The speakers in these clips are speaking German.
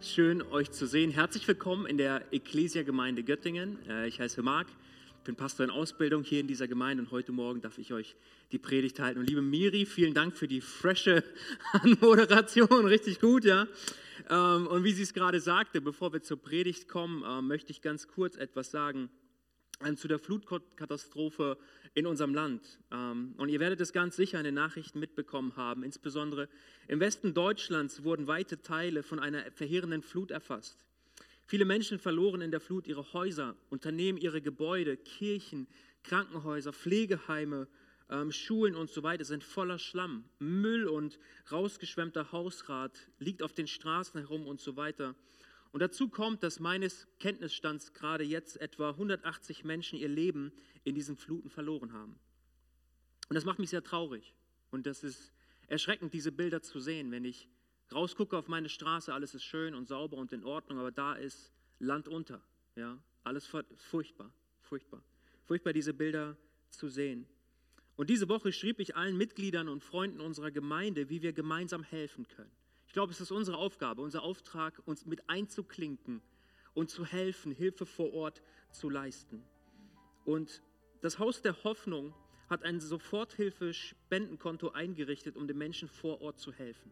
Schön, euch zu sehen. Herzlich willkommen in der Ecclesia-Gemeinde Göttingen. Äh, ich heiße Marc, bin Pastor in Ausbildung hier in dieser Gemeinde und heute Morgen darf ich euch die Predigt halten. Und liebe Miri, vielen Dank für die frische Anmoderation, richtig gut, ja. Ähm, und wie sie es gerade sagte, bevor wir zur Predigt kommen, äh, möchte ich ganz kurz etwas sagen zu der Flutkatastrophe in unserem Land. Ähm, und ihr werdet es ganz sicher in den Nachrichten mitbekommen haben. Insbesondere im Westen Deutschlands wurden weite Teile von einer verheerenden Flut erfasst. Viele Menschen verloren in der Flut ihre Häuser, Unternehmen ihre Gebäude, Kirchen, Krankenhäuser, Pflegeheime, ähm, Schulen und so weiter sind voller Schlamm. Müll und rausgeschwemmter Hausrat liegt auf den Straßen herum und so weiter. Und dazu kommt, dass meines Kenntnisstands gerade jetzt etwa 180 Menschen ihr Leben in diesen Fluten verloren haben. Und das macht mich sehr traurig. Und das ist erschreckend, diese Bilder zu sehen, wenn ich rausgucke auf meine Straße, alles ist schön und sauber und in Ordnung, aber da ist Land unter. Ja? Alles furchtbar, furchtbar. Furchtbar, diese Bilder zu sehen. Und diese Woche schrieb ich allen Mitgliedern und Freunden unserer Gemeinde, wie wir gemeinsam helfen können. Ich glaube, es ist unsere Aufgabe, unser Auftrag, uns mit einzuklinken und zu helfen, Hilfe vor Ort zu leisten. Und das Haus der Hoffnung hat ein Soforthilfe-Spendenkonto eingerichtet, um den Menschen vor Ort zu helfen.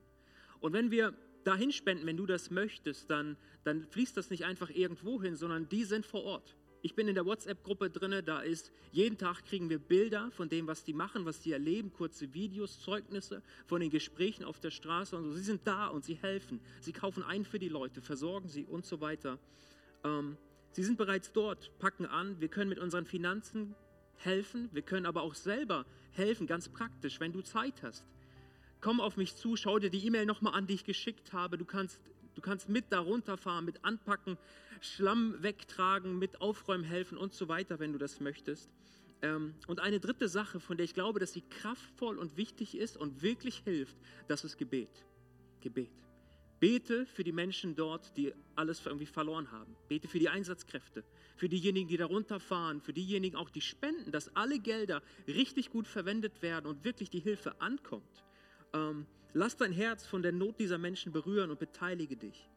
Und wenn wir dahin spenden, wenn du das möchtest, dann, dann fließt das nicht einfach irgendwo hin, sondern die sind vor Ort. Ich bin in der WhatsApp-Gruppe drin, da ist jeden Tag kriegen wir Bilder von dem, was die machen, was die erleben, kurze Videos, Zeugnisse von den Gesprächen auf der Straße und so. Sie sind da und sie helfen. Sie kaufen ein für die Leute, versorgen sie und so weiter. Ähm, sie sind bereits dort, packen an. Wir können mit unseren Finanzen helfen. Wir können aber auch selber helfen, ganz praktisch, wenn du Zeit hast. Komm auf mich zu, schau dir die E-Mail nochmal an, die ich geschickt habe. Du kannst Du kannst mit darunter fahren, mit anpacken, Schlamm wegtragen, mit aufräumen helfen und so weiter, wenn du das möchtest. Ähm, und eine dritte Sache, von der ich glaube, dass sie kraftvoll und wichtig ist und wirklich hilft, das ist Gebet. Gebet. Bete für die Menschen dort, die alles irgendwie verloren haben. Bete für die Einsatzkräfte, für diejenigen, die darunter fahren, für diejenigen auch, die spenden, dass alle Gelder richtig gut verwendet werden und wirklich die Hilfe ankommt. Lass dein Herz von der Not dieser Menschen berühren und beteilige dich.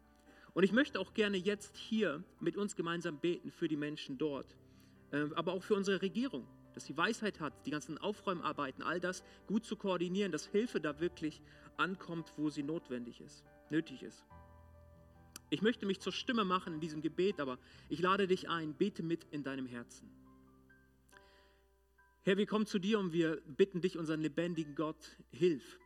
Und ich möchte auch gerne jetzt hier mit uns gemeinsam beten für die Menschen dort, ähm, aber auch für unsere Regierung, dass sie Weisheit hat, die ganzen Aufräumarbeiten, all das gut zu koordinieren, dass Hilfe da wirklich ankommt, wo sie notwendig ist, nötig ist. Ich möchte mich zur Stimme machen in diesem Gebet, aber ich lade dich ein, bete mit in deinem Herzen. Herr, wir kommen zu dir und wir bitten dich, unseren lebendigen Gott, hilf.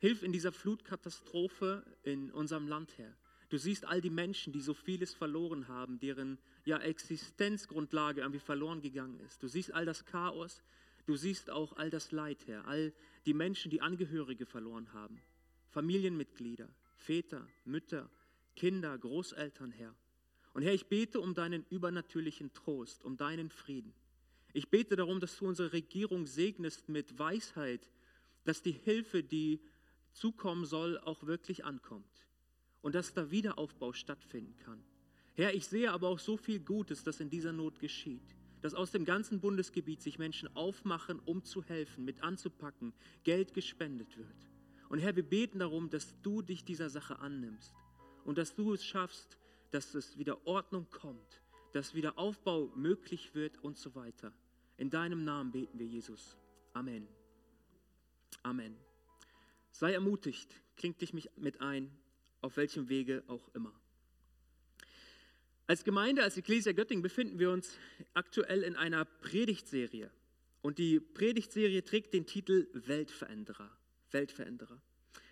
Hilf in dieser Flutkatastrophe in unserem Land, Herr. Du siehst all die Menschen, die so vieles verloren haben, deren ja, Existenzgrundlage irgendwie verloren gegangen ist. Du siehst all das Chaos, du siehst auch all das Leid, Herr. All die Menschen, die Angehörige verloren haben. Familienmitglieder, Väter, Mütter, Kinder, Großeltern, Herr. Und Herr, ich bete um deinen übernatürlichen Trost, um deinen Frieden. Ich bete darum, dass du unsere Regierung segnest mit Weisheit, dass die Hilfe, die zukommen soll, auch wirklich ankommt und dass da Wiederaufbau stattfinden kann. Herr, ich sehe aber auch so viel Gutes, das in dieser Not geschieht, dass aus dem ganzen Bundesgebiet sich Menschen aufmachen, um zu helfen, mit anzupacken, Geld gespendet wird. Und Herr, wir beten darum, dass du dich dieser Sache annimmst und dass du es schaffst, dass es wieder Ordnung kommt, dass wieder Aufbau möglich wird und so weiter. In deinem Namen beten wir, Jesus. Amen. Amen. Sei ermutigt, kling dich mit ein, auf welchem Wege auch immer. Als Gemeinde, als Ecclesia Göttingen befinden wir uns aktuell in einer Predigtserie. Und die Predigtserie trägt den Titel Weltveränderer. Weltveränderer.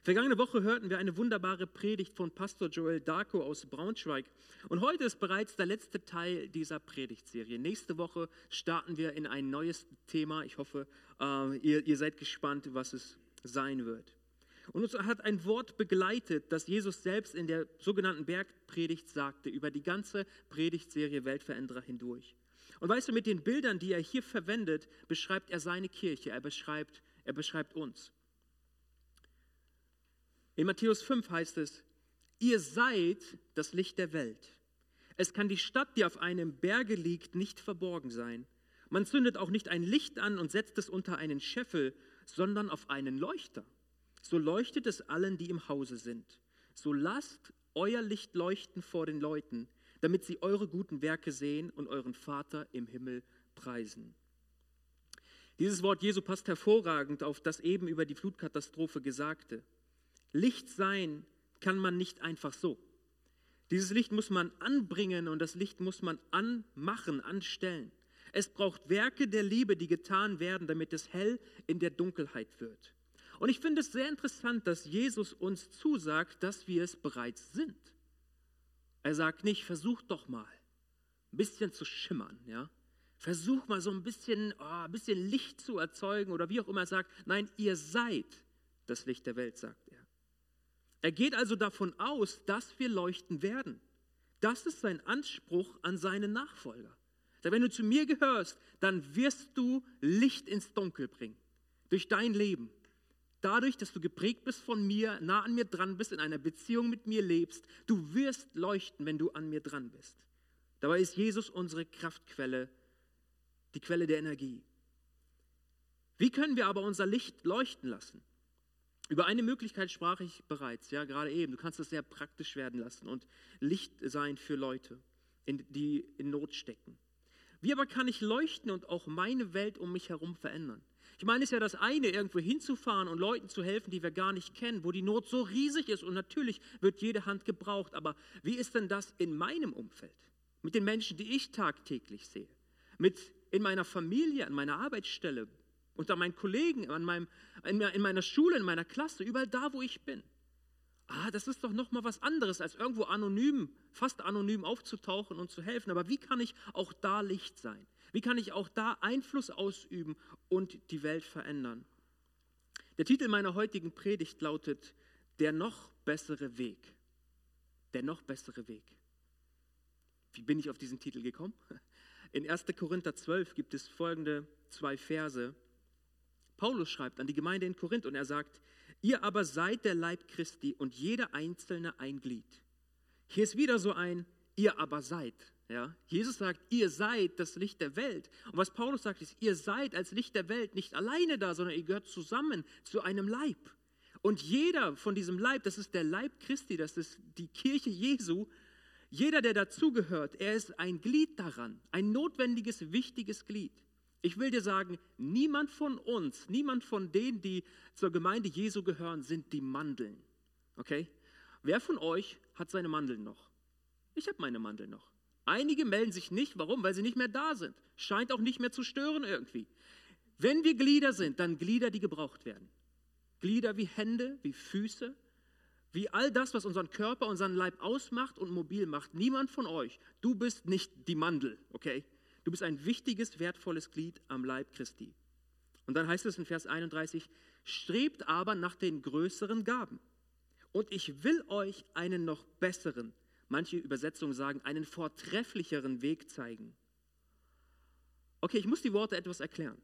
Vergangene Woche hörten wir eine wunderbare Predigt von Pastor Joel Darko aus Braunschweig. Und heute ist bereits der letzte Teil dieser Predigtserie. Nächste Woche starten wir in ein neues Thema. Ich hoffe, äh, ihr seid gespannt, was es sein wird. Und uns hat ein Wort begleitet, das Jesus selbst in der sogenannten Bergpredigt sagte, über die ganze Predigtserie Weltveränderer hindurch. Und weißt du, mit den Bildern, die er hier verwendet, beschreibt er seine Kirche, er beschreibt, er beschreibt uns. In Matthäus 5 heißt es, ihr seid das Licht der Welt. Es kann die Stadt, die auf einem Berge liegt, nicht verborgen sein. Man zündet auch nicht ein Licht an und setzt es unter einen Scheffel, sondern auf einen Leuchter so leuchtet es allen, die im Hause sind. So lasst euer Licht leuchten vor den Leuten, damit sie eure guten Werke sehen und euren Vater im Himmel preisen. Dieses Wort Jesu passt hervorragend auf das eben über die Flutkatastrophe Gesagte. Licht sein kann man nicht einfach so. Dieses Licht muss man anbringen und das Licht muss man anmachen, anstellen. Es braucht Werke der Liebe, die getan werden, damit es hell in der Dunkelheit wird. Und ich finde es sehr interessant, dass Jesus uns zusagt, dass wir es bereits sind. Er sagt nicht, versuch doch mal ein bisschen zu schimmern, ja? Versuch mal so ein bisschen, oh, ein bisschen Licht zu erzeugen oder wie auch immer er sagt. Nein, ihr seid das Licht der Welt, sagt er. Er geht also davon aus, dass wir leuchten werden. Das ist sein Anspruch an seine Nachfolger. Wenn du zu mir gehörst, dann wirst du Licht ins Dunkel bringen. Durch dein Leben. Dadurch, dass du geprägt bist von mir, nah an mir dran bist, in einer Beziehung mit mir lebst, du wirst leuchten, wenn du an mir dran bist. Dabei ist Jesus unsere Kraftquelle, die Quelle der Energie. Wie können wir aber unser Licht leuchten lassen? Über eine Möglichkeit sprach ich bereits, ja, gerade eben. Du kannst es sehr praktisch werden lassen und Licht sein für Leute, die in Not stecken. Wie aber kann ich leuchten und auch meine Welt um mich herum verändern? Ich meine, es ist ja das eine, irgendwo hinzufahren und Leuten zu helfen, die wir gar nicht kennen, wo die Not so riesig ist und natürlich wird jede Hand gebraucht. Aber wie ist denn das in meinem Umfeld? Mit den Menschen, die ich tagtäglich sehe? Mit in meiner Familie, an meiner Arbeitsstelle, unter meinen Kollegen, an meinem, in meiner Schule, in meiner Klasse, überall da, wo ich bin. Ah, das ist doch noch mal was anderes, als irgendwo anonym, fast anonym aufzutauchen und zu helfen. Aber wie kann ich auch da Licht sein? Wie kann ich auch da Einfluss ausüben und die Welt verändern? Der Titel meiner heutigen Predigt lautet Der noch bessere Weg. Der noch bessere Weg. Wie bin ich auf diesen Titel gekommen? In 1. Korinther 12 gibt es folgende zwei Verse. Paulus schreibt an die Gemeinde in Korinth und er sagt, ihr aber seid der Leib Christi und jeder einzelne ein Glied. Hier ist wieder so ein, ihr aber seid. Ja? Jesus sagt, ihr seid das Licht der Welt. Und was Paulus sagt, ist, ihr seid als Licht der Welt nicht alleine da, sondern ihr gehört zusammen zu einem Leib. Und jeder von diesem Leib, das ist der Leib Christi, das ist die Kirche Jesu, jeder, der dazugehört, er ist ein Glied daran, ein notwendiges, wichtiges Glied. Ich will dir sagen, niemand von uns, niemand von denen, die zur Gemeinde Jesu gehören, sind die Mandeln. Okay? Wer von euch hat seine Mandeln noch? Ich habe meine Mandeln noch. Einige melden sich nicht. Warum? Weil sie nicht mehr da sind. Scheint auch nicht mehr zu stören irgendwie. Wenn wir Glieder sind, dann Glieder, die gebraucht werden. Glieder wie Hände, wie Füße, wie all das, was unseren Körper, unseren Leib ausmacht und mobil macht. Niemand von euch, du bist nicht die Mandel, okay? Du bist ein wichtiges, wertvolles Glied am Leib Christi. Und dann heißt es in Vers 31, strebt aber nach den größeren Gaben. Und ich will euch einen noch besseren, manche Übersetzungen sagen, einen vortrefflicheren Weg zeigen. Okay, ich muss die Worte etwas erklären.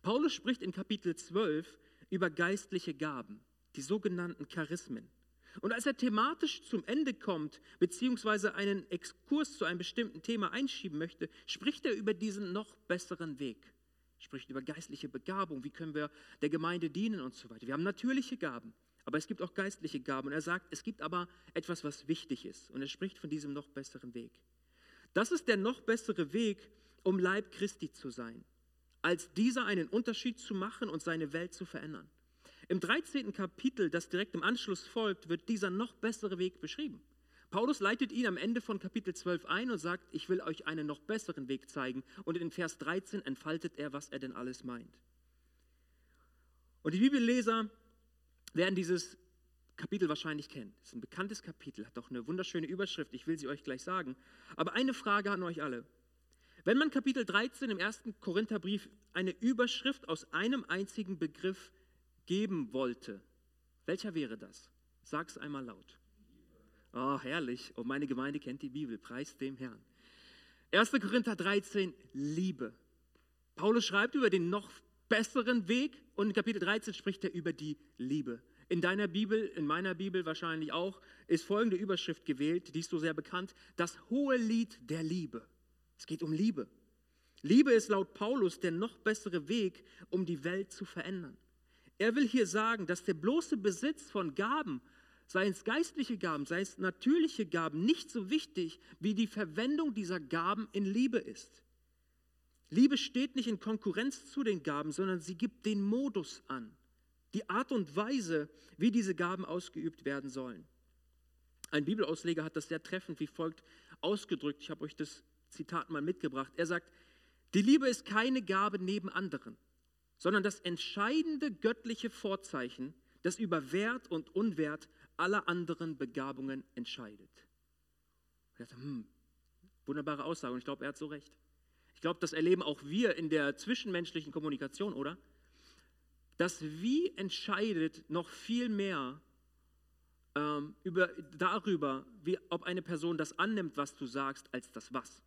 Paulus spricht in Kapitel 12 über geistliche Gaben, die sogenannten Charismen. Und als er thematisch zum Ende kommt, beziehungsweise einen Exkurs zu einem bestimmten Thema einschieben möchte, spricht er über diesen noch besseren Weg. Spricht über geistliche Begabung, wie können wir der Gemeinde dienen und so weiter. Wir haben natürliche Gaben, aber es gibt auch geistliche Gaben. Und er sagt, es gibt aber etwas, was wichtig ist. Und er spricht von diesem noch besseren Weg. Das ist der noch bessere Weg, um Leib Christi zu sein, als dieser einen Unterschied zu machen und seine Welt zu verändern. Im 13. Kapitel, das direkt im Anschluss folgt, wird dieser noch bessere Weg beschrieben. Paulus leitet ihn am Ende von Kapitel 12 ein und sagt, ich will euch einen noch besseren Weg zeigen. Und in Vers 13 entfaltet er, was er denn alles meint. Und die Bibelleser werden dieses Kapitel wahrscheinlich kennen. Es ist ein bekanntes Kapitel, hat doch eine wunderschöne Überschrift, ich will sie euch gleich sagen. Aber eine Frage an euch alle. Wenn man Kapitel 13 im ersten Korintherbrief eine Überschrift aus einem einzigen Begriff geben wollte, welcher wäre das? Sag's einmal laut. Oh, herrlich. Oh, meine Gemeinde kennt die Bibel. Preis dem Herrn. 1. Korinther 13, Liebe. Paulus schreibt über den noch besseren Weg und in Kapitel 13 spricht er über die Liebe. In deiner Bibel, in meiner Bibel wahrscheinlich auch, ist folgende Überschrift gewählt, die ist so sehr bekannt, das hohe Lied der Liebe. Es geht um Liebe. Liebe ist laut Paulus der noch bessere Weg, um die Welt zu verändern. Er will hier sagen, dass der bloße Besitz von Gaben seien es geistliche Gaben, seien es natürliche Gaben, nicht so wichtig, wie die Verwendung dieser Gaben in Liebe ist. Liebe steht nicht in Konkurrenz zu den Gaben, sondern sie gibt den Modus an, die Art und Weise, wie diese Gaben ausgeübt werden sollen. Ein Bibelausleger hat das sehr treffend wie folgt ausgedrückt. Ich habe euch das Zitat mal mitgebracht. Er sagt, die Liebe ist keine Gabe neben anderen, sondern das entscheidende göttliche Vorzeichen, das über Wert und Unwert aller anderen Begabungen entscheidet. Ich dachte, hm, wunderbare Aussage und ich glaube, er hat so recht. Ich glaube, das erleben auch wir in der zwischenmenschlichen Kommunikation, oder? Das Wie entscheidet noch viel mehr ähm, über, darüber, wie, ob eine Person das annimmt, was du sagst, als das Was.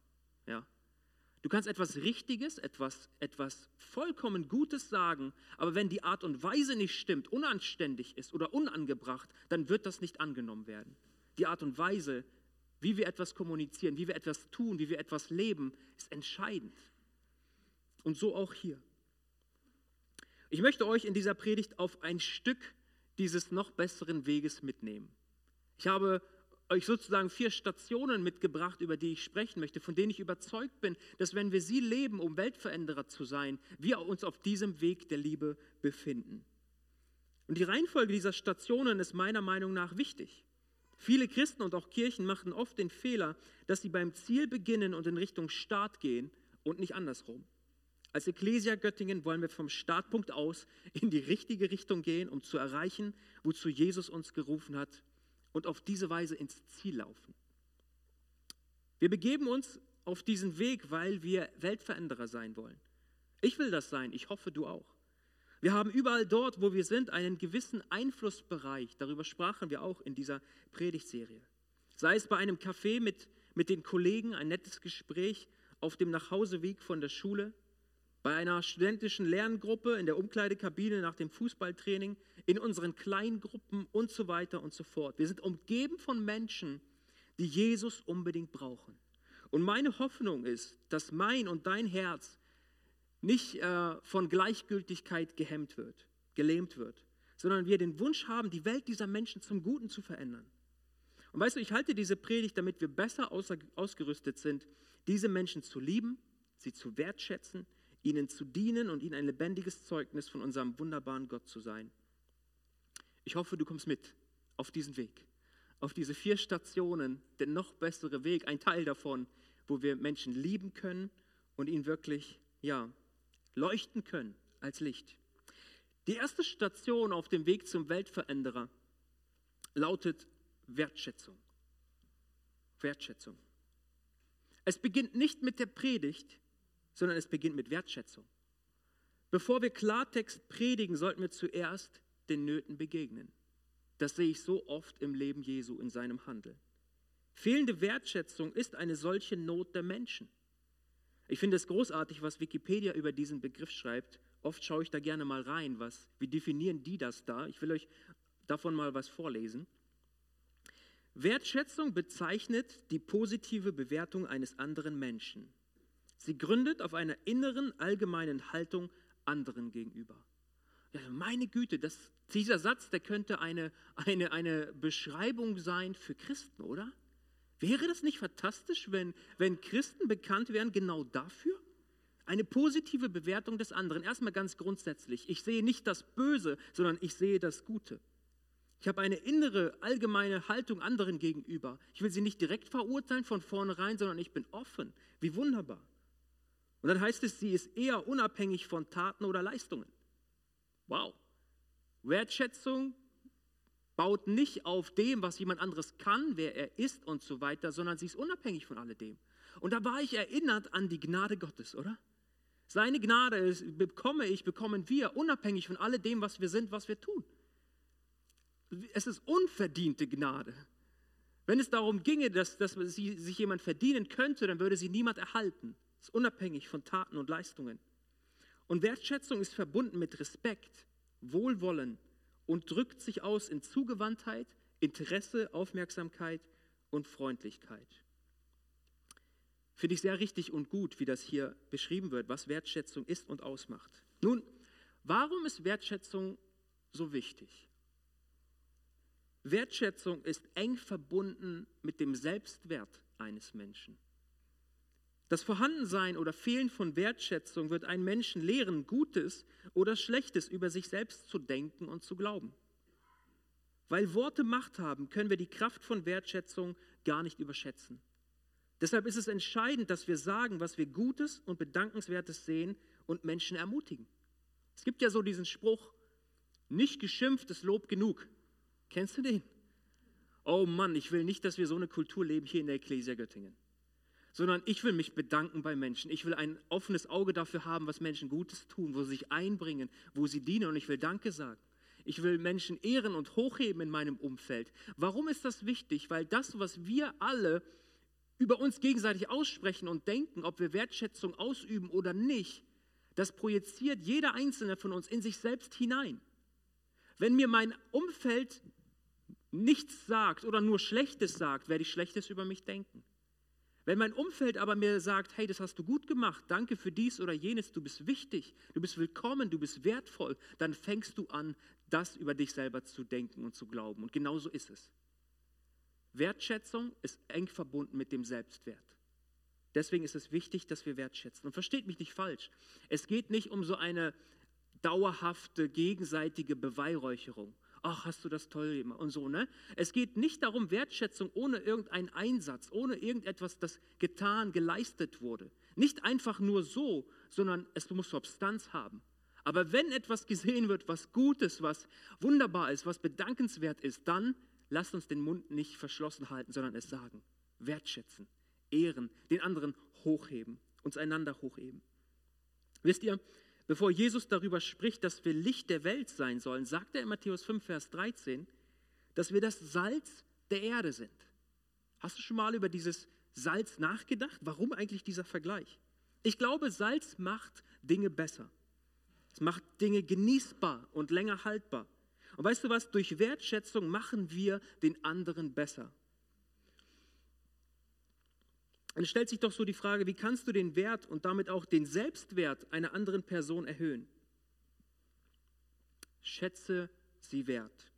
Ja? Du kannst etwas Richtiges, etwas, etwas vollkommen Gutes sagen, aber wenn die Art und Weise nicht stimmt, unanständig ist oder unangebracht, dann wird das nicht angenommen werden. Die Art und Weise, wie wir etwas kommunizieren, wie wir etwas tun, wie wir etwas leben, ist entscheidend. Und so auch hier. Ich möchte euch in dieser Predigt auf ein Stück dieses noch besseren Weges mitnehmen. Ich habe euch sozusagen vier Stationen mitgebracht, über die ich sprechen möchte, von denen ich überzeugt bin, dass wenn wir sie leben, um Weltveränderer zu sein, wir uns auf diesem Weg der Liebe befinden. Und die Reihenfolge dieser Stationen ist meiner Meinung nach wichtig. Viele Christen und auch Kirchen machen oft den Fehler, dass sie beim Ziel beginnen und in Richtung Start gehen und nicht andersrum. Als Ecclesia Göttingen wollen wir vom Startpunkt aus in die richtige Richtung gehen, um zu erreichen, wozu Jesus uns gerufen hat und auf diese Weise ins Ziel laufen. Wir begeben uns auf diesen Weg, weil wir Weltveränderer sein wollen. Ich will das sein, ich hoffe du auch. Wir haben überall dort, wo wir sind, einen gewissen Einflussbereich. Darüber sprachen wir auch in dieser Predigtserie. Sei es bei einem Café mit, mit den Kollegen, ein nettes Gespräch auf dem Nachhauseweg von der Schule, bei einer studentischen Lerngruppe, in der Umkleidekabine nach dem Fußballtraining, in unseren Kleingruppen und so weiter und so fort. Wir sind umgeben von Menschen, die Jesus unbedingt brauchen. Und meine Hoffnung ist, dass mein und dein Herz nicht äh, von Gleichgültigkeit gehemmt wird, gelähmt wird, sondern wir den Wunsch haben, die Welt dieser Menschen zum Guten zu verändern. Und weißt du, ich halte diese Predigt, damit wir besser ausgerüstet sind, diese Menschen zu lieben, sie zu wertschätzen, ihnen zu dienen und ihnen ein lebendiges Zeugnis von unserem wunderbaren Gott zu sein. Ich hoffe, du kommst mit auf diesen Weg, auf diese vier Stationen, der noch bessere Weg, ein Teil davon, wo wir Menschen lieben können und ihnen wirklich, ja, leuchten können als Licht. Die erste Station auf dem Weg zum Weltveränderer lautet Wertschätzung. Wertschätzung. Es beginnt nicht mit der Predigt, sondern es beginnt mit Wertschätzung. Bevor wir Klartext predigen, sollten wir zuerst den Nöten begegnen. Das sehe ich so oft im Leben Jesu in seinem Handeln. Fehlende Wertschätzung ist eine solche Not der Menschen. Ich finde es großartig, was Wikipedia über diesen Begriff schreibt. Oft schaue ich da gerne mal rein, was, wie definieren die das da? Ich will euch davon mal was vorlesen. Wertschätzung bezeichnet die positive Bewertung eines anderen Menschen. Sie gründet auf einer inneren, allgemeinen Haltung anderen gegenüber. Ja, meine Güte, das, dieser Satz, der könnte eine, eine, eine Beschreibung sein für Christen, oder? Wäre das nicht fantastisch, wenn, wenn Christen bekannt wären genau dafür? Eine positive Bewertung des anderen. Erstmal ganz grundsätzlich. Ich sehe nicht das Böse, sondern ich sehe das Gute. Ich habe eine innere, allgemeine Haltung anderen gegenüber. Ich will sie nicht direkt verurteilen von vornherein, sondern ich bin offen. Wie wunderbar. Und dann heißt es, sie ist eher unabhängig von Taten oder Leistungen. Wow. Wertschätzung baut nicht auf dem, was jemand anderes kann, wer er ist und so weiter, sondern sie ist unabhängig von alledem. Und da war ich erinnert an die Gnade Gottes, oder? Seine Gnade bekomme ich, bekommen wir, unabhängig von alledem, was wir sind, was wir tun. Es ist unverdiente Gnade. Wenn es darum ginge, dass, dass sich jemand verdienen könnte, dann würde sie niemand erhalten ist unabhängig von Taten und Leistungen. Und Wertschätzung ist verbunden mit Respekt, Wohlwollen und drückt sich aus in Zugewandtheit, Interesse, Aufmerksamkeit und Freundlichkeit. Finde ich sehr richtig und gut, wie das hier beschrieben wird, was Wertschätzung ist und ausmacht. Nun, warum ist Wertschätzung so wichtig? Wertschätzung ist eng verbunden mit dem Selbstwert eines Menschen. Das Vorhandensein oder Fehlen von Wertschätzung wird einen Menschen lehren, Gutes oder Schlechtes über sich selbst zu denken und zu glauben. Weil Worte Macht haben, können wir die Kraft von Wertschätzung gar nicht überschätzen. Deshalb ist es entscheidend, dass wir sagen, was wir Gutes und Bedankenswertes sehen und Menschen ermutigen. Es gibt ja so diesen Spruch, nicht geschimpftes Lob genug. Kennst du den? Oh Mann, ich will nicht, dass wir so eine Kultur leben hier in der Ecclesia Göttingen. Sondern ich will mich bedanken bei Menschen. Ich will ein offenes Auge dafür haben, was Menschen Gutes tun, wo sie sich einbringen, wo sie dienen. Und ich will Danke sagen. Ich will Menschen ehren und hochheben in meinem Umfeld. Warum ist das wichtig? Weil das, was wir alle über uns gegenseitig aussprechen und denken, ob wir Wertschätzung ausüben oder nicht, das projiziert jeder einzelne von uns in sich selbst hinein. Wenn mir mein Umfeld nichts sagt oder nur Schlechtes sagt, werde ich Schlechtes über mich denken. Wenn mein Umfeld aber mir sagt, hey, das hast du gut gemacht, danke für dies oder jenes, du bist wichtig, du bist willkommen, du bist wertvoll, dann fängst du an, das über dich selber zu denken und zu glauben. Und genau so ist es. Wertschätzung ist eng verbunden mit dem Selbstwert. Deswegen ist es wichtig, dass wir wertschätzen. Und versteht mich nicht falsch. Es geht nicht um so eine dauerhafte gegenseitige Beweihräucherung. Ach, hast du das toll gemacht und so, ne? Es geht nicht darum, Wertschätzung ohne irgendeinen Einsatz, ohne irgendetwas, das getan, geleistet wurde. Nicht einfach nur so, sondern es muss Substanz haben. Aber wenn etwas gesehen wird, was gut ist, was wunderbar ist, was bedankenswert ist, dann lasst uns den Mund nicht verschlossen halten, sondern es sagen. Wertschätzen, ehren, den anderen hochheben, uns einander hochheben. Wisst ihr, bevor Jesus darüber spricht, dass wir Licht der Welt sein sollen, sagt er in Matthäus 5, Vers 13, dass wir das Salz der Erde sind. Hast du schon mal über dieses Salz nachgedacht? Warum eigentlich dieser Vergleich? Ich glaube, Salz macht Dinge besser. Es macht Dinge genießbar und länger haltbar. Und weißt du was? Durch Wertschätzung machen wir den anderen besser. Dann stellt sich doch so die Frage, wie kannst du den Wert und damit auch den Selbstwert einer anderen Person erhöhen? Schätze sie wert.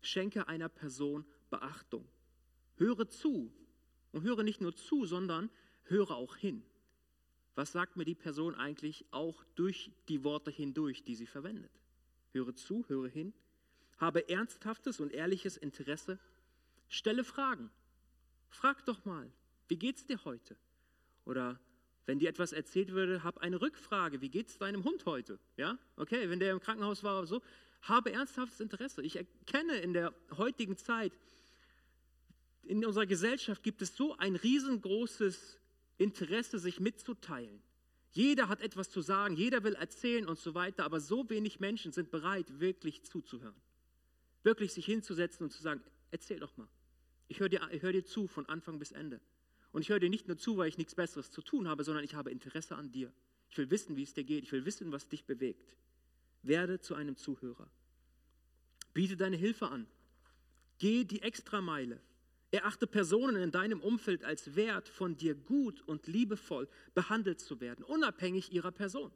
Schenke einer Person Beachtung. Höre zu. Und höre nicht nur zu, sondern höre auch hin. Was sagt mir die Person eigentlich auch durch die Worte hindurch, die sie verwendet? Höre zu, höre hin. Habe ernsthaftes und ehrliches Interesse. Stelle Fragen. Frag doch mal, wie geht's dir heute? Oder wenn dir etwas erzählt würde, hab eine Rückfrage, wie geht's deinem Hund heute? Ja, okay, wenn der im Krankenhaus war oder so, habe ernsthaftes Interesse. Ich erkenne in der heutigen Zeit, in unserer Gesellschaft gibt es so ein riesengroßes Interesse, sich mitzuteilen. Jeder hat etwas zu sagen, jeder will erzählen und so weiter, aber so wenig Menschen sind bereit, wirklich zuzuhören. Wirklich sich hinzusetzen und zu sagen, erzähl doch mal. Ich höre dir, hör dir zu von Anfang bis Ende. Und ich höre dir nicht nur zu, weil ich nichts Besseres zu tun habe, sondern ich habe Interesse an dir. Ich will wissen, wie es dir geht. Ich will wissen, was dich bewegt. Werde zu einem Zuhörer. Biete deine Hilfe an. Geh die Extrameile. Erachte Personen in deinem Umfeld als wert, von dir gut und liebevoll behandelt zu werden, unabhängig ihrer Person.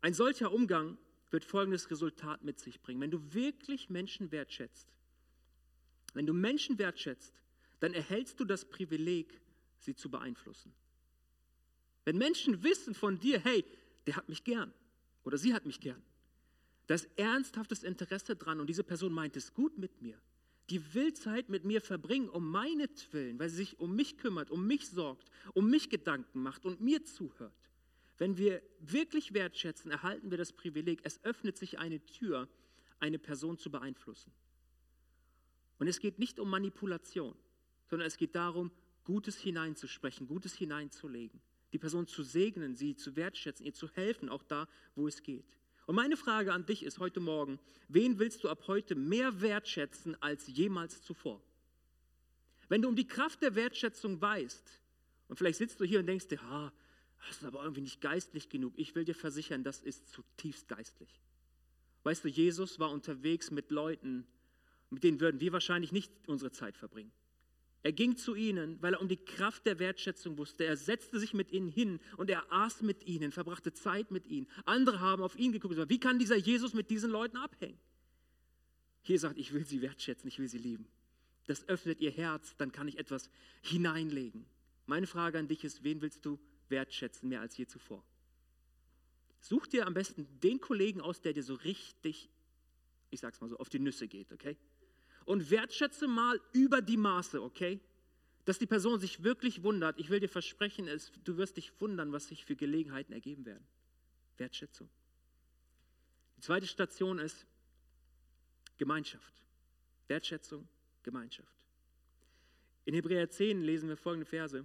Ein solcher Umgang wird folgendes Resultat mit sich bringen. Wenn du wirklich Menschen wertschätzt, wenn du Menschen wertschätzt, dann erhältst du das Privileg, sie zu beeinflussen. Wenn Menschen wissen von dir, hey, der hat mich gern oder sie hat mich gern, da ist ernsthaftes Interesse dran und diese Person meint es gut mit mir. Die will Zeit mit mir verbringen, um meinetwillen, weil sie sich um mich kümmert, um mich sorgt, um mich Gedanken macht und mir zuhört. Wenn wir wirklich wertschätzen, erhalten wir das Privileg, es öffnet sich eine Tür, eine Person zu beeinflussen. Und es geht nicht um Manipulation sondern es geht darum, Gutes hineinzusprechen, Gutes hineinzulegen, die Person zu segnen, sie zu wertschätzen, ihr zu helfen, auch da, wo es geht. Und meine Frage an dich ist heute Morgen, wen willst du ab heute mehr wertschätzen als jemals zuvor? Wenn du um die Kraft der Wertschätzung weißt, und vielleicht sitzt du hier und denkst dir, ah, das ist aber irgendwie nicht geistlich genug, ich will dir versichern, das ist zutiefst geistlich. Weißt du, Jesus war unterwegs mit Leuten, mit denen würden wir wahrscheinlich nicht unsere Zeit verbringen. Er ging zu ihnen, weil er um die Kraft der Wertschätzung wusste. Er setzte sich mit ihnen hin und er aß mit ihnen, verbrachte Zeit mit ihnen. Andere haben auf ihn geguckt und gesagt, wie kann dieser Jesus mit diesen Leuten abhängen? hier sagt, ich will sie wertschätzen, ich will sie lieben. Das öffnet ihr Herz, dann kann ich etwas hineinlegen. Meine Frage an dich ist, wen willst du wertschätzen mehr als je zuvor? Such dir am besten den Kollegen aus, der dir so richtig, ich sag's mal so, auf die Nüsse geht, okay? Und wertschätze mal über die Maße, okay? Dass die Person sich wirklich wundert. Ich will dir versprechen, du wirst dich wundern, was sich für Gelegenheiten ergeben werden. Wertschätzung. Die zweite Station ist Gemeinschaft. Wertschätzung, Gemeinschaft. In Hebräer 10 lesen wir folgende Verse.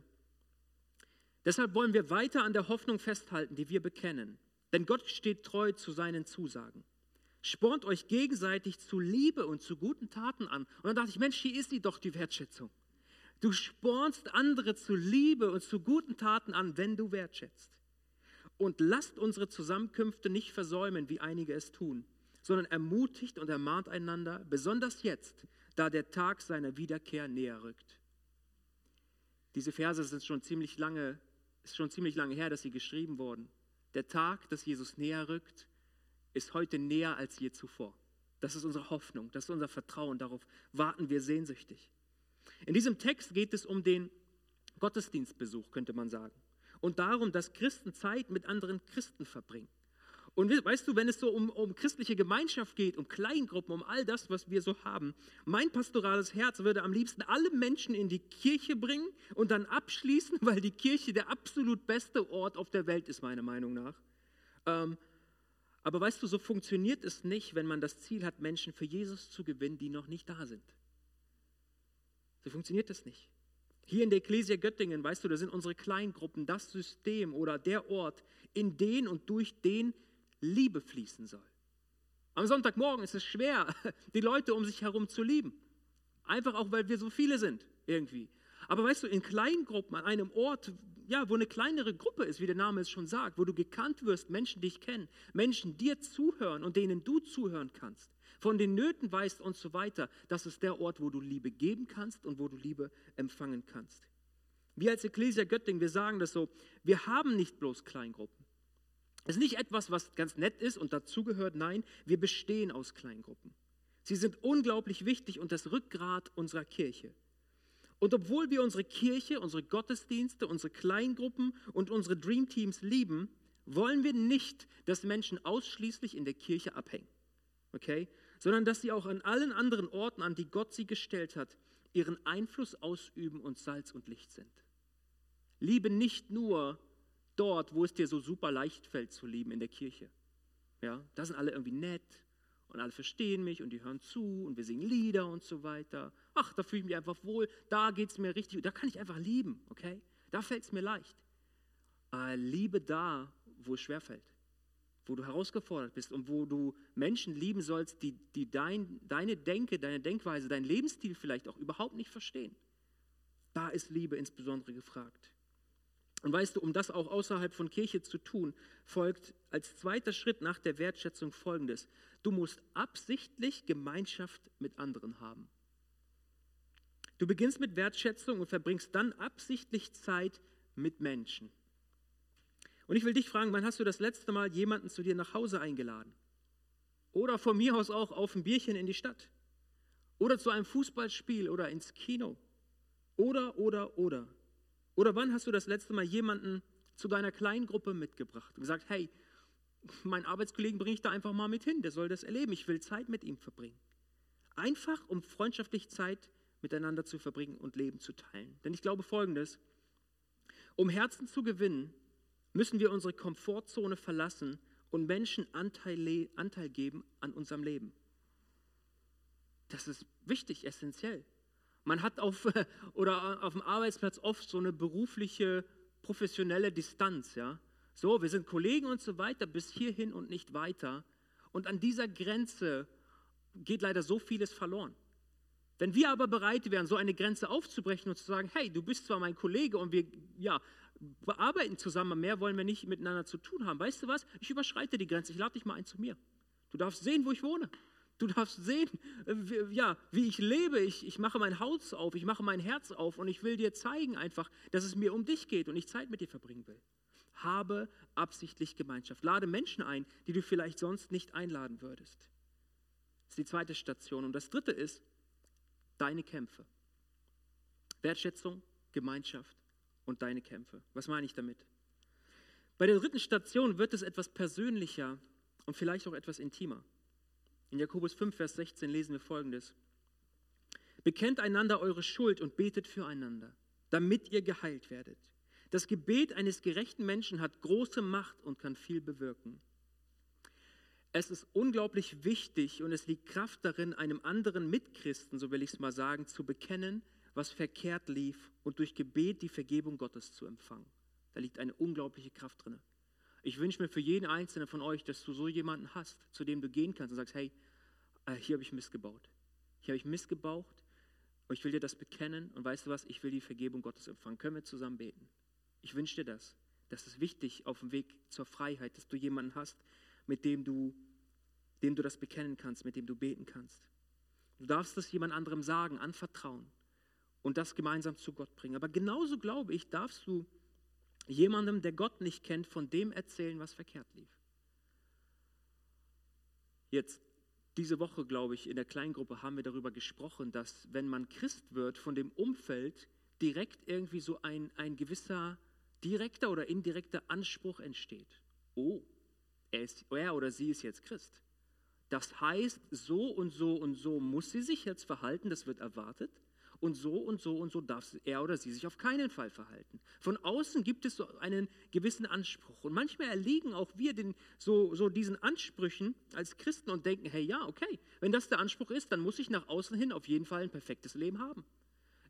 Deshalb wollen wir weiter an der Hoffnung festhalten, die wir bekennen. Denn Gott steht treu zu seinen Zusagen. Spornt euch gegenseitig zu Liebe und zu guten Taten an. Und dann dachte ich, Mensch, hier ist sie doch die Wertschätzung. Du spornst andere zu Liebe und zu guten Taten an, wenn du wertschätzt. Und lasst unsere Zusammenkünfte nicht versäumen, wie einige es tun, sondern ermutigt und ermahnt einander, besonders jetzt, da der Tag seiner Wiederkehr näher rückt. Diese Verse sind schon ziemlich lange, ist schon ziemlich lange her, dass sie geschrieben wurden. Der Tag, dass Jesus näher rückt, ist heute näher als je zuvor. Das ist unsere Hoffnung, das ist unser Vertrauen, darauf warten wir sehnsüchtig. In diesem Text geht es um den Gottesdienstbesuch, könnte man sagen, und darum, dass Christen Zeit mit anderen Christen verbringen. Und weißt du, wenn es so um, um christliche Gemeinschaft geht, um Kleingruppen, um all das, was wir so haben, mein pastorales Herz würde am liebsten alle Menschen in die Kirche bringen und dann abschließen, weil die Kirche der absolut beste Ort auf der Welt ist, meiner Meinung nach. Ähm, aber weißt du, so funktioniert es nicht, wenn man das Ziel hat, Menschen für Jesus zu gewinnen, die noch nicht da sind. So funktioniert das nicht. Hier in der Ecclesia Göttingen, weißt du, da sind unsere Kleingruppen das System oder der Ort, in den und durch den Liebe fließen soll. Am Sonntagmorgen ist es schwer, die Leute um sich herum zu lieben. Einfach auch, weil wir so viele sind, irgendwie. Aber weißt du, in Kleingruppen, an einem Ort, ja, wo eine kleinere Gruppe ist, wie der Name es schon sagt, wo du gekannt wirst, Menschen dich kennen, Menschen dir zuhören und denen du zuhören kannst, von den Nöten weißt und so weiter, das ist der Ort, wo du Liebe geben kannst und wo du Liebe empfangen kannst. Wir als Ecclesia Göttingen, wir sagen das so, wir haben nicht bloß Kleingruppen. Es ist nicht etwas, was ganz nett ist und dazugehört. Nein, wir bestehen aus Kleingruppen. Sie sind unglaublich wichtig und das Rückgrat unserer Kirche. Und obwohl wir unsere Kirche, unsere Gottesdienste, unsere Kleingruppen und unsere Dreamteams lieben, wollen wir nicht, dass Menschen ausschließlich in der Kirche abhängen. Okay? Sondern dass sie auch an allen anderen Orten, an die Gott sie gestellt hat, ihren Einfluss ausüben und Salz und Licht sind. Liebe nicht nur dort, wo es dir so super leicht fällt zu lieben in der Kirche. Ja, da sind alle irgendwie nett und alle verstehen mich und die hören zu und wir singen Lieder und so weiter. Ach, da fühle ich mich einfach wohl, da geht es mir richtig, da kann ich einfach lieben, okay? Da fällt es mir leicht. Äh, liebe da, wo es schwer fällt, wo du herausgefordert bist und wo du Menschen lieben sollst, die, die dein, deine Denke, deine Denkweise, deinen Lebensstil vielleicht auch überhaupt nicht verstehen. Da ist Liebe insbesondere gefragt. Und weißt du, um das auch außerhalb von Kirche zu tun, folgt als zweiter Schritt nach der Wertschätzung folgendes. Du musst absichtlich Gemeinschaft mit anderen haben. Du beginnst mit Wertschätzung und verbringst dann absichtlich Zeit mit Menschen. Und ich will dich fragen, wann hast du das letzte Mal jemanden zu dir nach Hause eingeladen? Oder von mir aus auch auf ein Bierchen in die Stadt? Oder zu einem Fußballspiel oder ins Kino? Oder, oder, oder. Oder wann hast du das letzte Mal jemanden zu deiner Kleingruppe mitgebracht und gesagt, hey, meinen Arbeitskollegen bringe ich da einfach mal mit hin, der soll das erleben, ich will Zeit mit ihm verbringen. Einfach, um freundschaftlich Zeit miteinander zu verbringen und Leben zu teilen. Denn ich glaube folgendes, um Herzen zu gewinnen, müssen wir unsere Komfortzone verlassen und Menschen Anteil, Anteil geben an unserem Leben. Das ist wichtig, essentiell. Man hat auf, oder auf dem Arbeitsplatz oft so eine berufliche, professionelle Distanz. Ja? So, wir sind Kollegen und so weiter, bis hierhin und nicht weiter. Und an dieser Grenze geht leider so vieles verloren. Wenn wir aber bereit wären, so eine Grenze aufzubrechen und zu sagen, hey, du bist zwar mein Kollege und wir ja, bearbeiten zusammen, mehr wollen wir nicht miteinander zu tun haben. Weißt du was? Ich überschreite die Grenze, ich lade dich mal ein zu mir. Du darfst sehen, wo ich wohne. Du darfst sehen, äh, wie, ja, wie ich lebe. Ich, ich mache mein Haus auf, ich mache mein Herz auf und ich will dir zeigen einfach, dass es mir um dich geht und ich Zeit mit dir verbringen will. Habe absichtlich Gemeinschaft. Lade Menschen ein, die du vielleicht sonst nicht einladen würdest. Das ist die zweite Station. Und das dritte ist deine Kämpfe. Wertschätzung, Gemeinschaft und deine Kämpfe. Was meine ich damit? Bei der dritten Station wird es etwas persönlicher und vielleicht auch etwas intimer. In Jakobus 5, Vers 16 lesen wir folgendes. Bekennt einander eure Schuld und betet füreinander, damit ihr geheilt werdet. Das Gebet eines gerechten Menschen hat große Macht und kann viel bewirken. Es ist unglaublich wichtig und es liegt Kraft darin, einem anderen Mitchristen, so will ich es mal sagen, zu bekennen, was verkehrt lief und durch Gebet die Vergebung Gottes zu empfangen. Da liegt eine unglaubliche Kraft drin. Ich wünsche mir für jeden Einzelnen von euch, dass du so jemanden hast, zu dem du gehen kannst und sagst, hey, äh, hier habe ich missgebaut. Hier habe ich missgebaut und ich will dir das bekennen und weißt du was, ich will die Vergebung Gottes empfangen. Können wir zusammen beten? Ich wünsche dir das. Das ist wichtig auf dem Weg zur Freiheit, dass du jemanden hast, mit dem du, dem du das bekennen kannst, mit dem du beten kannst. Du darfst es jemand anderem sagen, anvertrauen und das gemeinsam zu Gott bringen. Aber genauso glaube ich, darfst du jemandem, der Gott nicht kennt, von dem erzählen, was verkehrt lief. Jetzt, diese Woche, glaube ich, in der Kleingruppe haben wir darüber gesprochen, dass wenn man Christ wird, von dem Umfeld direkt irgendwie so ein, ein gewisser direkter oder indirekter Anspruch entsteht. Oh, er, ist, er oder sie ist jetzt Christ. Das heißt, so und so und so muss sie sich jetzt verhalten, das wird erwartet. Und so und so und so darf er oder sie sich auf keinen Fall verhalten. Von außen gibt es so einen gewissen Anspruch. Und manchmal erliegen auch wir den, so, so diesen Ansprüchen als Christen und denken, hey ja, okay, wenn das der Anspruch ist, dann muss ich nach außen hin auf jeden Fall ein perfektes Leben haben.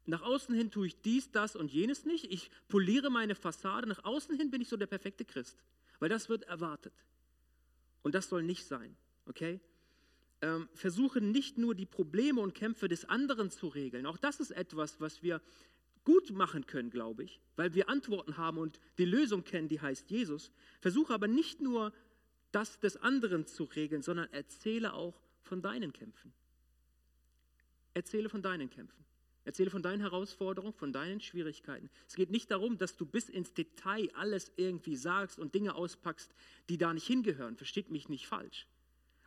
Nach außen hin tue ich dies, das und jenes nicht. Ich poliere meine Fassade. Nach außen hin bin ich so der perfekte Christ, weil das wird erwartet. Und das soll nicht sein, okay? Ähm, versuche nicht nur die Probleme und Kämpfe des anderen zu regeln. Auch das ist etwas, was wir gut machen können, glaube ich, weil wir Antworten haben und die Lösung kennen, die heißt Jesus. Versuche aber nicht nur das des anderen zu regeln, sondern erzähle auch von deinen Kämpfen. Erzähle von deinen Kämpfen. Erzähle von deinen Herausforderungen, von deinen Schwierigkeiten. Es geht nicht darum, dass du bis ins Detail alles irgendwie sagst und Dinge auspackst, die da nicht hingehören. Versteht mich nicht falsch.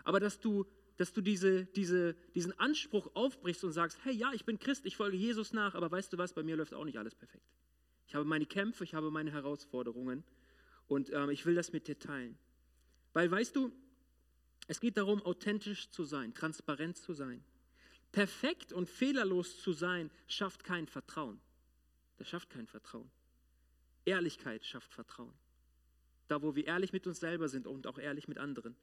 Aber dass du, dass du diese, diese, diesen Anspruch aufbrichst und sagst, hey ja, ich bin Christ, ich folge Jesus nach, aber weißt du was, bei mir läuft auch nicht alles perfekt. Ich habe meine Kämpfe, ich habe meine Herausforderungen und ähm, ich will das mit dir teilen. Weil weißt du, es geht darum, authentisch zu sein, transparent zu sein. Perfekt und fehlerlos zu sein, schafft kein Vertrauen. Das schafft kein Vertrauen. Ehrlichkeit schafft Vertrauen. Da, wo wir ehrlich mit uns selber sind und auch ehrlich mit anderen.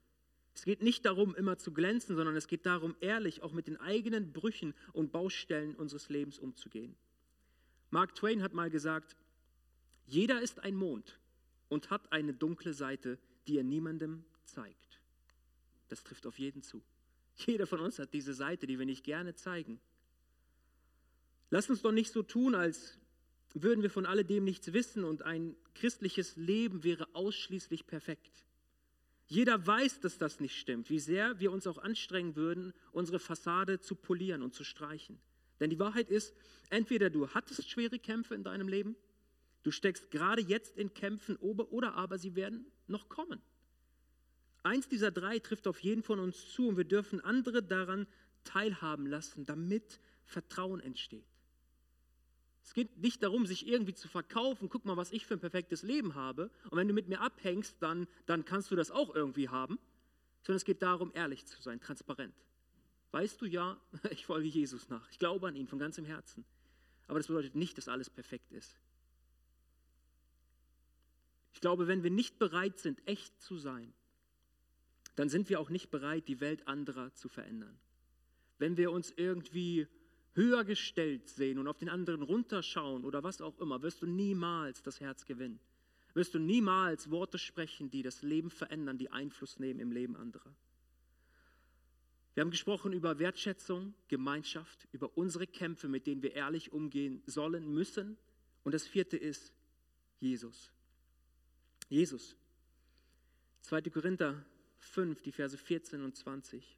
Es geht nicht darum, immer zu glänzen, sondern es geht darum, ehrlich auch mit den eigenen Brüchen und Baustellen unseres Lebens umzugehen. Mark Twain hat mal gesagt, jeder ist ein Mond und hat eine dunkle Seite, die er niemandem zeigt. Das trifft auf jeden zu. Jeder von uns hat diese Seite, die wir nicht gerne zeigen. Lass uns doch nicht so tun, als würden wir von alledem nichts wissen und ein christliches Leben wäre ausschließlich perfekt. Jeder weiß, dass das nicht stimmt, wie sehr wir uns auch anstrengen würden, unsere Fassade zu polieren und zu streichen. Denn die Wahrheit ist, entweder du hattest schwere Kämpfe in deinem Leben, du steckst gerade jetzt in Kämpfen oder aber sie werden noch kommen. Eins dieser drei trifft auf jeden von uns zu und wir dürfen andere daran teilhaben lassen, damit Vertrauen entsteht. Es geht nicht darum, sich irgendwie zu verkaufen, guck mal, was ich für ein perfektes Leben habe. Und wenn du mit mir abhängst, dann, dann kannst du das auch irgendwie haben. Sondern es geht darum, ehrlich zu sein, transparent. Weißt du, ja, ich folge Jesus nach. Ich glaube an ihn von ganzem Herzen. Aber das bedeutet nicht, dass alles perfekt ist. Ich glaube, wenn wir nicht bereit sind, echt zu sein, dann sind wir auch nicht bereit, die Welt anderer zu verändern. Wenn wir uns irgendwie höher gestellt sehen und auf den anderen runterschauen oder was auch immer, wirst du niemals das Herz gewinnen. Wirst du niemals Worte sprechen, die das Leben verändern, die Einfluss nehmen im Leben anderer. Wir haben gesprochen über Wertschätzung, Gemeinschaft, über unsere Kämpfe, mit denen wir ehrlich umgehen sollen, müssen. Und das vierte ist Jesus. Jesus. 2. Korinther 5, die Verse 14 und 20.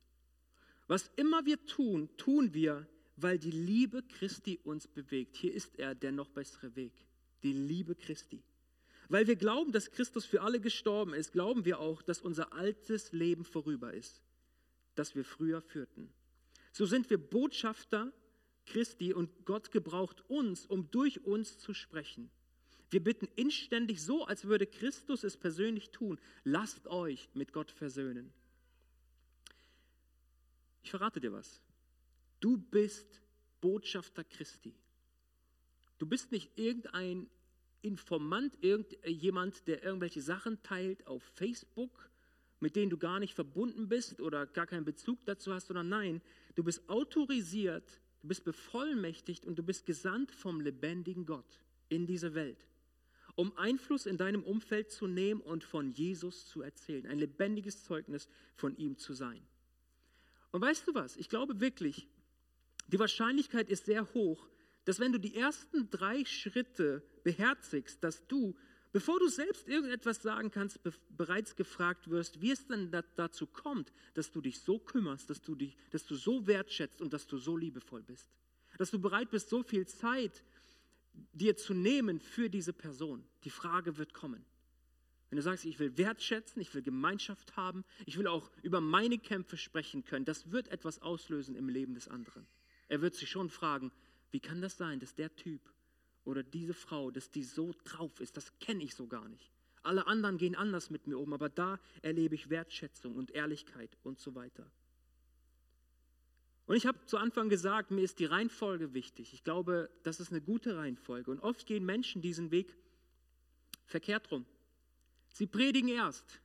Was immer wir tun, tun wir, weil die Liebe Christi uns bewegt. Hier ist er, der noch bessere Weg. Die Liebe Christi. Weil wir glauben, dass Christus für alle gestorben ist, glauben wir auch, dass unser altes Leben vorüber ist. das wir früher führten. So sind wir Botschafter Christi und Gott gebraucht uns, um durch uns zu sprechen. Wir bitten inständig so, als würde Christus es persönlich tun. Lasst euch mit Gott versöhnen. Ich verrate dir was. Du bist Botschafter Christi. Du bist nicht irgendein Informant, irgendjemand, der irgendwelche Sachen teilt auf Facebook, mit denen du gar nicht verbunden bist oder gar keinen Bezug dazu hast, sondern nein, du bist autorisiert, du bist bevollmächtigt und du bist gesandt vom lebendigen Gott in diese Welt, um Einfluss in deinem Umfeld zu nehmen und von Jesus zu erzählen, ein lebendiges Zeugnis von ihm zu sein. Und weißt du was? Ich glaube wirklich, die Wahrscheinlichkeit ist sehr hoch, dass wenn du die ersten drei Schritte beherzigst, dass du, bevor du selbst irgendetwas sagen kannst, be bereits gefragt wirst, wie es denn da, dazu kommt, dass du dich so kümmerst, dass du, dich, dass du so wertschätzt und dass du so liebevoll bist. Dass du bereit bist, so viel Zeit dir zu nehmen für diese Person. Die Frage wird kommen. Wenn du sagst, ich will wertschätzen, ich will Gemeinschaft haben, ich will auch über meine Kämpfe sprechen können, das wird etwas auslösen im Leben des anderen. Er wird sich schon fragen, wie kann das sein, dass der Typ oder diese Frau, dass die so drauf ist, das kenne ich so gar nicht. Alle anderen gehen anders mit mir um, aber da erlebe ich Wertschätzung und Ehrlichkeit und so weiter. Und ich habe zu Anfang gesagt, mir ist die Reihenfolge wichtig. Ich glaube, das ist eine gute Reihenfolge. Und oft gehen Menschen diesen Weg verkehrt rum. Sie predigen erst.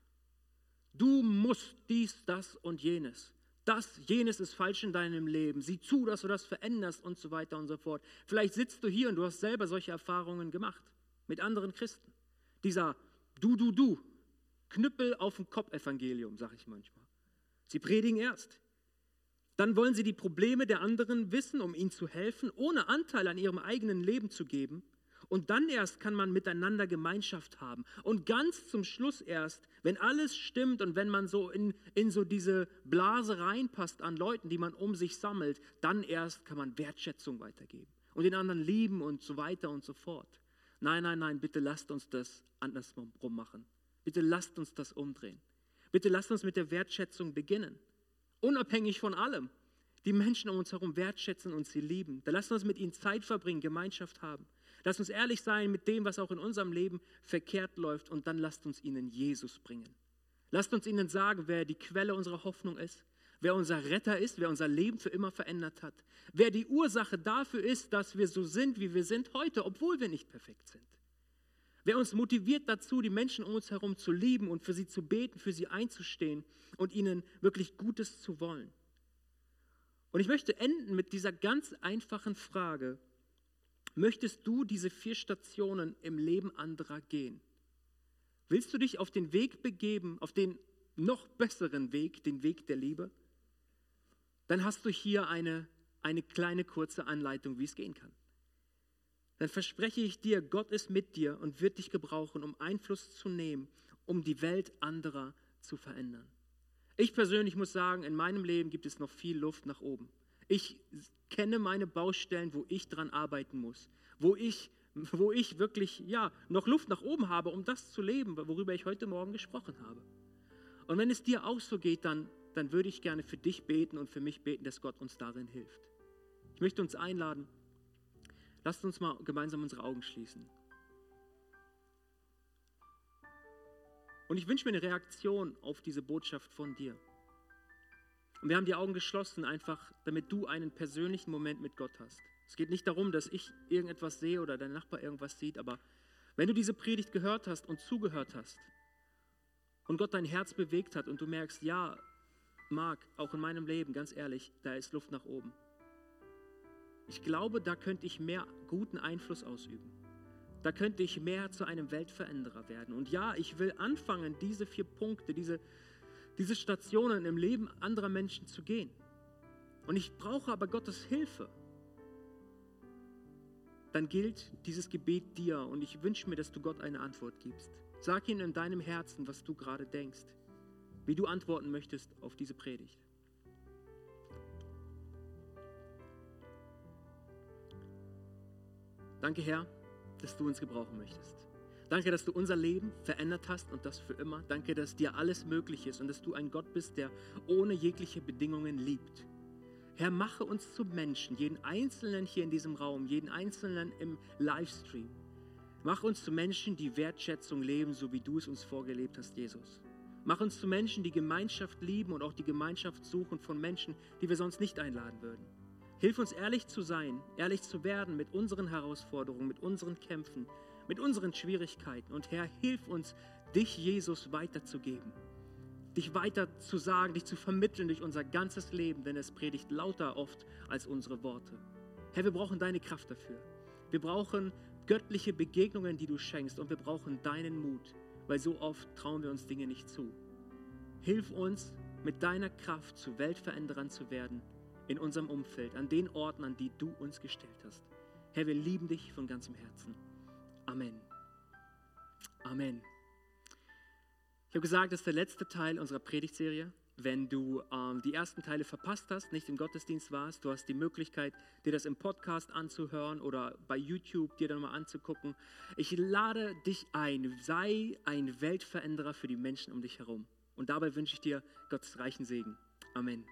Du musst dies, das und jenes. Das, jenes ist falsch in deinem Leben. Sieh zu, dass du das veränderst und so weiter und so fort. Vielleicht sitzt du hier und du hast selber solche Erfahrungen gemacht mit anderen Christen. Dieser Du, du, du, Knüppel auf dem Kopf-Evangelium, sage ich manchmal. Sie predigen erst. Dann wollen sie die Probleme der anderen wissen, um ihnen zu helfen, ohne Anteil an ihrem eigenen Leben zu geben. Und dann erst kann man miteinander Gemeinschaft haben. Und ganz zum Schluss erst, wenn alles stimmt und wenn man so in, in so diese Blase reinpasst an Leuten, die man um sich sammelt, dann erst kann man Wertschätzung weitergeben und den anderen lieben und so weiter und so fort. Nein, nein, nein, bitte lasst uns das andersrum machen. Bitte lasst uns das umdrehen. Bitte lasst uns mit der Wertschätzung beginnen. Unabhängig von allem. Die Menschen um uns herum wertschätzen und sie lieben. Da lasst uns mit ihnen Zeit verbringen, Gemeinschaft haben. Lasst uns ehrlich sein mit dem, was auch in unserem Leben verkehrt läuft und dann lasst uns ihnen Jesus bringen. Lasst uns ihnen sagen, wer die Quelle unserer Hoffnung ist, wer unser Retter ist, wer unser Leben für immer verändert hat, wer die Ursache dafür ist, dass wir so sind, wie wir sind heute, obwohl wir nicht perfekt sind. Wer uns motiviert dazu, die Menschen um uns herum zu lieben und für sie zu beten, für sie einzustehen und ihnen wirklich Gutes zu wollen. Und ich möchte enden mit dieser ganz einfachen Frage, Möchtest du diese vier Stationen im Leben anderer gehen? Willst du dich auf den Weg begeben, auf den noch besseren Weg, den Weg der Liebe? Dann hast du hier eine, eine kleine kurze Anleitung, wie es gehen kann. Dann verspreche ich dir, Gott ist mit dir und wird dich gebrauchen, um Einfluss zu nehmen, um die Welt anderer zu verändern. Ich persönlich muss sagen, in meinem Leben gibt es noch viel Luft nach oben. Ich kenne meine Baustellen, wo ich dran arbeiten muss, wo ich, wo ich wirklich ja, noch Luft nach oben habe, um das zu leben, worüber ich heute Morgen gesprochen habe. Und wenn es dir auch so geht, dann, dann würde ich gerne für dich beten und für mich beten, dass Gott uns darin hilft. Ich möchte uns einladen, lasst uns mal gemeinsam unsere Augen schließen. Und ich wünsche mir eine Reaktion auf diese Botschaft von dir. Und wir haben die Augen geschlossen, einfach damit du einen persönlichen Moment mit Gott hast. Es geht nicht darum, dass ich irgendetwas sehe oder dein Nachbar irgendwas sieht, aber wenn du diese Predigt gehört hast und zugehört hast und Gott dein Herz bewegt hat und du merkst, ja, Marc, auch in meinem Leben, ganz ehrlich, da ist Luft nach oben. Ich glaube, da könnte ich mehr guten Einfluss ausüben. Da könnte ich mehr zu einem Weltveränderer werden. Und ja, ich will anfangen, diese vier Punkte, diese, diese Stationen im Leben anderer Menschen zu gehen. Und ich brauche aber Gottes Hilfe. Dann gilt dieses Gebet dir und ich wünsche mir, dass du Gott eine Antwort gibst. Sag ihm in deinem Herzen, was du gerade denkst, wie du antworten möchtest auf diese Predigt. Danke, Herr, dass du uns gebrauchen möchtest. Danke, dass du unser Leben verändert hast und das für immer. Danke, dass dir alles möglich ist und dass du ein Gott bist, der ohne jegliche Bedingungen liebt. Herr, mache uns zu Menschen, jeden Einzelnen hier in diesem Raum, jeden Einzelnen im Livestream. Mach uns zu Menschen, die Wertschätzung leben, so wie du es uns vorgelebt hast, Jesus. Mach uns zu Menschen, die Gemeinschaft lieben und auch die Gemeinschaft suchen von Menschen, die wir sonst nicht einladen würden. Hilf uns ehrlich zu sein, ehrlich zu werden mit unseren Herausforderungen, mit unseren Kämpfen, mit unseren Schwierigkeiten. Und Herr, hilf uns, dich, Jesus, weiterzugeben. Dich weiter zu sagen, dich zu vermitteln durch unser ganzes Leben, denn es predigt lauter oft als unsere Worte. Herr, wir brauchen deine Kraft dafür. Wir brauchen göttliche Begegnungen, die du schenkst und wir brauchen deinen Mut weil so oft trauen wir uns Dinge nicht zu. Hilf uns, mit deiner Kraft zu Weltveränderern zu werden in unserem Umfeld, an den Orten, an die du uns gestellt hast. Herr, wir lieben dich von ganzem Herzen. Amen. Amen. Ich habe gesagt, das ist der letzte Teil unserer Predigtserie wenn du ähm, die ersten Teile verpasst hast, nicht im Gottesdienst warst, du hast die Möglichkeit, dir das im Podcast anzuhören oder bei YouTube dir dann mal anzugucken. Ich lade dich ein, sei ein Weltveränderer für die Menschen um dich herum. Und dabei wünsche ich dir Gottes reichen Segen. Amen.